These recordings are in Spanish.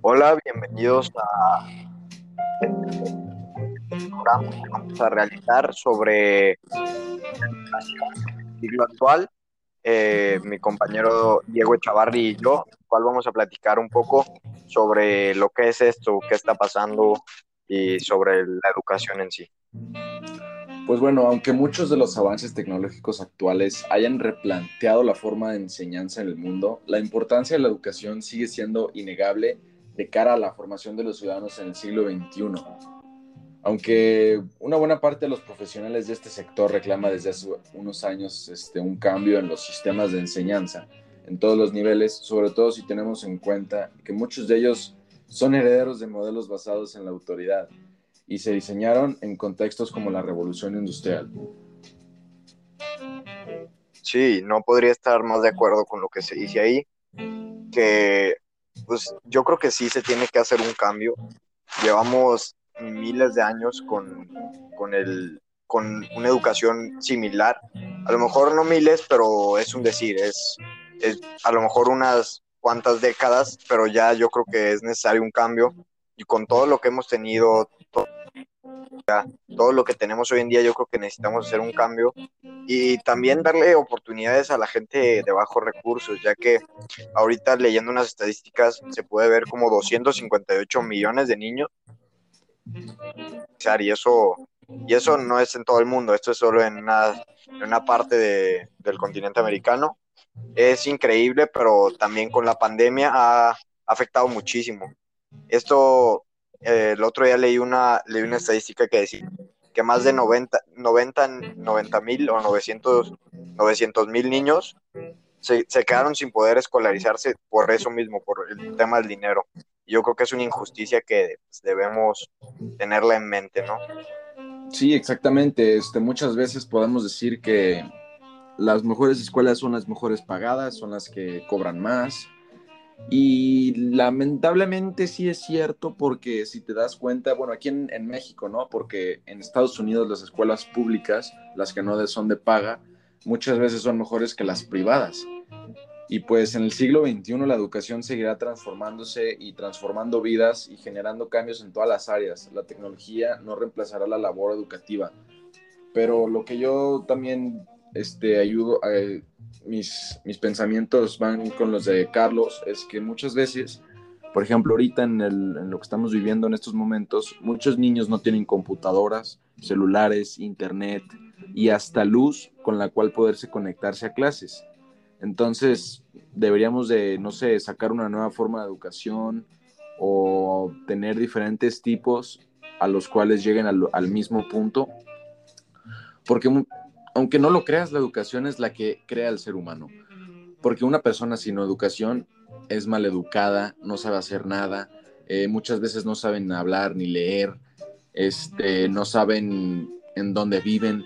Hola, bienvenidos a programa que vamos a realizar sobre el siglo actual. Eh, mi compañero Diego Echavarri y yo, cual vamos a platicar un poco sobre lo que es esto, qué está pasando y sobre la educación en sí. Pues bueno, aunque muchos de los avances tecnológicos actuales hayan replanteado la forma de enseñanza en el mundo, la importancia de la educación sigue siendo innegable de cara a la formación de los ciudadanos en el siglo XXI. Aunque una buena parte de los profesionales de este sector reclama desde hace unos años este, un cambio en los sistemas de enseñanza en todos los niveles, sobre todo si tenemos en cuenta que muchos de ellos son herederos de modelos basados en la autoridad y se diseñaron en contextos como la revolución industrial. Sí, no podría estar más de acuerdo con lo que se dice ahí, que pues yo creo que sí se tiene que hacer un cambio. Llevamos miles de años con, con, el, con una educación similar. A lo mejor no miles, pero es un decir, es, es a lo mejor unas cuantas décadas, pero ya yo creo que es necesario un cambio. Y con todo lo que hemos tenido, todo, todo lo que tenemos hoy en día, yo creo que necesitamos hacer un cambio y también darle oportunidades a la gente de bajos recursos, ya que ahorita leyendo unas estadísticas se puede ver como 258 millones de niños y eso, y eso no es en todo el mundo, esto es solo en una, en una parte de, del continente americano. Es increíble, pero también con la pandemia ha afectado muchísimo. Esto, eh, el otro día leí una, leí una estadística que decía que más de 90 90 mil o 900 mil niños se, se, quedaron sin poder escolarizarse por eso mismo, por el tema del dinero. Yo creo que es una injusticia que pues, debemos tenerla en mente, ¿no? Sí, exactamente. Este, muchas veces podemos decir que las mejores escuelas son las mejores pagadas, son las que cobran más. Y lamentablemente sí es cierto porque si te das cuenta, bueno, aquí en, México, ¿no? Porque en Estados Unidos las escuelas públicas, las que no son de paga, muchas veces son mejores que las privadas. Y pues en el siglo XXI la educación seguirá transformándose y transformando vidas y generando cambios en todas las áreas. La tecnología no reemplazará la labor educativa. Pero lo que yo también este, ayudo, eh, mis, mis pensamientos van con los de Carlos, es que muchas veces, por ejemplo, ahorita en, lo que estamos viviendo en estos momentos, muchos niños no tienen computadoras, celulares, internet y hasta luz con la cual poderse conectarse a clases. Entonces, deberíamos de, no sé, sacar una nueva forma de educación o tener diferentes tipos a los cuales lleguen al, mismo punto. Porque aunque no lo creas, la educación es la que crea al ser humano. Porque una persona sin educación es maleducada, no sabe hacer nada, eh, muchas veces no saben hablar ni leer, este, no saben en dónde viven.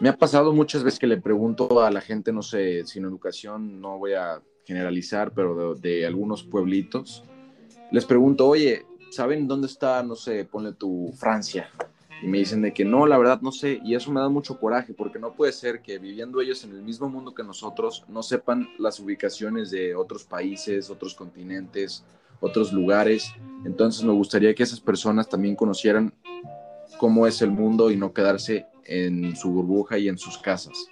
Me ha pasado muchas veces que le pregunto a la gente, no sé, sin educación, no voy a generalizar, pero de, algunos pueblitos, les pregunto, oye, ¿saben dónde está, no sé, ponle tu Francia? Y me dicen de que no, la verdad no sé, y eso me da mucho coraje, porque no puede ser que viviendo ellos en el mismo mundo que nosotros, no sepan las ubicaciones de otros países, otros continentes, otros lugares. Entonces me gustaría que esas personas también conocieran cómo es el mundo y no quedarse en su burbuja y en sus casas.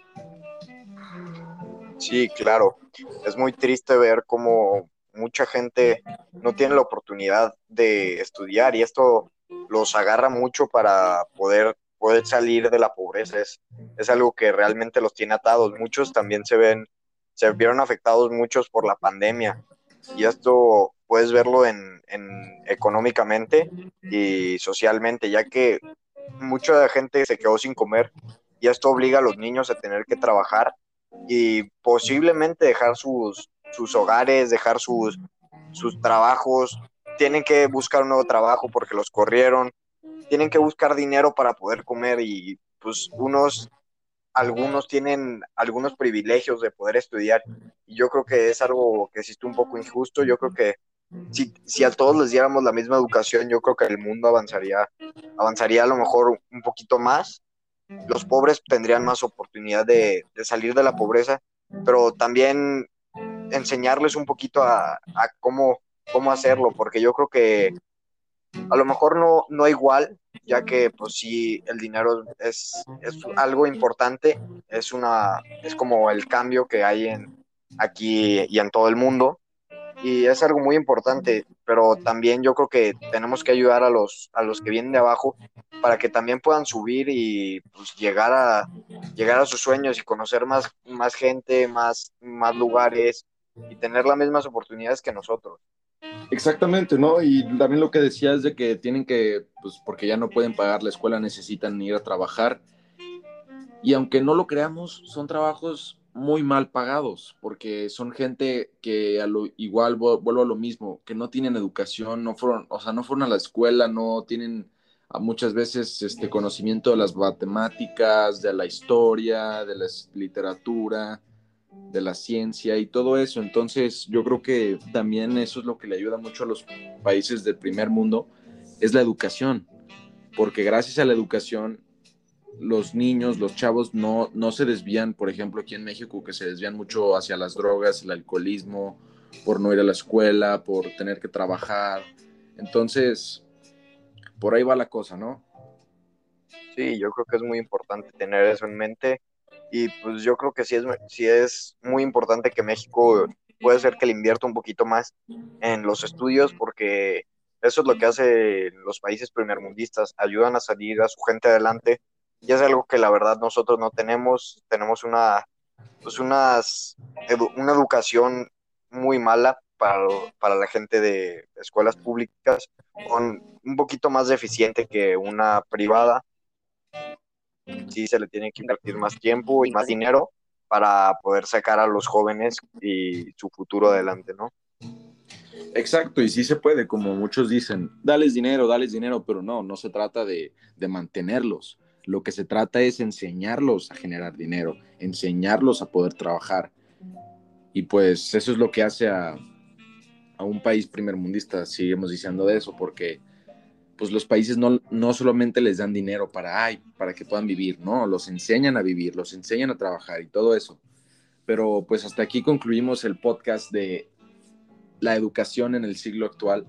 Sí, claro. Es muy triste ver cómo mucha gente no tiene la oportunidad de estudiar y esto los agarra mucho para poder, poder salir de la pobreza. Es, es algo que realmente los tiene atados. Muchos también se ven, se vieron afectados muchos por la pandemia y esto puedes verlo en, en económicamente y socialmente, ya que mucha gente se quedó sin comer y esto obliga a los niños a tener que trabajar y posiblemente dejar sus, sus hogares, dejar sus, sus trabajos, tienen que buscar un nuevo trabajo porque los corrieron, tienen que buscar dinero para poder comer y pues unos, algunos tienen algunos privilegios de poder estudiar. Y yo creo que es algo que existe un poco injusto, yo creo que si, si, a todos les diéramos la misma educación, yo creo que el mundo avanzaría, avanzaría a lo mejor un poquito más. Los pobres tendrían más oportunidad de, de salir de la pobreza, pero también enseñarles un poquito a, a, cómo, cómo hacerlo, porque yo creo que a lo mejor no, no igual, ya que pues sí, el dinero es, es algo importante, es, una, es como el cambio que hay en, aquí y en todo el mundo, y es algo muy importante, pero también yo creo que tenemos que ayudar a los, a los que vienen de abajo para que también puedan subir y pues, llegar, a, llegar a sus sueños y conocer más, más gente, más, más lugares y tener las mismas oportunidades que nosotros. Exactamente, ¿no? Y también lo que decías de que tienen que, pues porque ya no pueden pagar la escuela, necesitan ir a trabajar. Y aunque no lo creamos, son trabajos muy mal pagados, porque son gente que a lo, igual vuelvo a lo mismo, que no tienen educación, no fueron, o sea, no fueron a la escuela, no tienen muchas veces este conocimiento de las matemáticas, de la historia, de la literatura, de la ciencia y todo eso. Entonces, yo creo que también eso es lo que le ayuda mucho a los países del primer mundo, es la educación, porque gracias a la educación los niños, los chavos no, no se desvían, por ejemplo, aquí en México, que se desvían mucho hacia las drogas, el alcoholismo, por no ir a la escuela, por tener que trabajar. Entonces, por ahí va la cosa, ¿no? Sí, yo creo que es muy importante tener eso en mente y pues yo creo que sí es, sí es muy importante que México puede ser que le invierta un poquito más en los estudios porque eso es lo que hace los países primermundistas, ayudan a salir a su gente adelante y es algo que la verdad nosotros no tenemos, tenemos una, pues unas, una educación muy mala para, para la gente de escuelas públicas, con un poquito más deficiente que una privada sí se le tiene que invertir más tiempo y más dinero para poder sacar a los jóvenes y su futuro adelante, ¿no? Exacto, y sí se puede, como muchos dicen, dales dinero, dales dinero, pero no, no se trata de, de mantenerlos. Lo que se trata es enseñarlos a generar dinero, enseñarlos a poder trabajar. Y pues eso es lo que hace a, a un país primermundista, seguimos diciendo de eso, porque pues los países no, no solamente les dan dinero para, ay, para que puedan vivir, no, los enseñan a vivir, los enseñan a trabajar y todo eso. Pero pues hasta aquí concluimos el podcast de la educación en el siglo actual.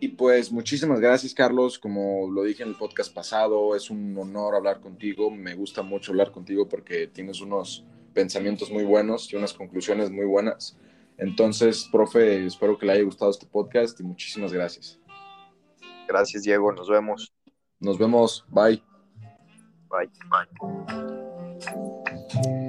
Y pues muchísimas gracias, Carlos. Como lo dije en el podcast pasado, es un honor hablar contigo. Me gusta mucho hablar contigo porque tienes unos pensamientos muy buenos y unas conclusiones muy buenas. Entonces, profe, espero que le haya gustado este podcast y muchísimas gracias. Gracias, Diego. Nos vemos. Nos vemos. Bye. Bye. Bye.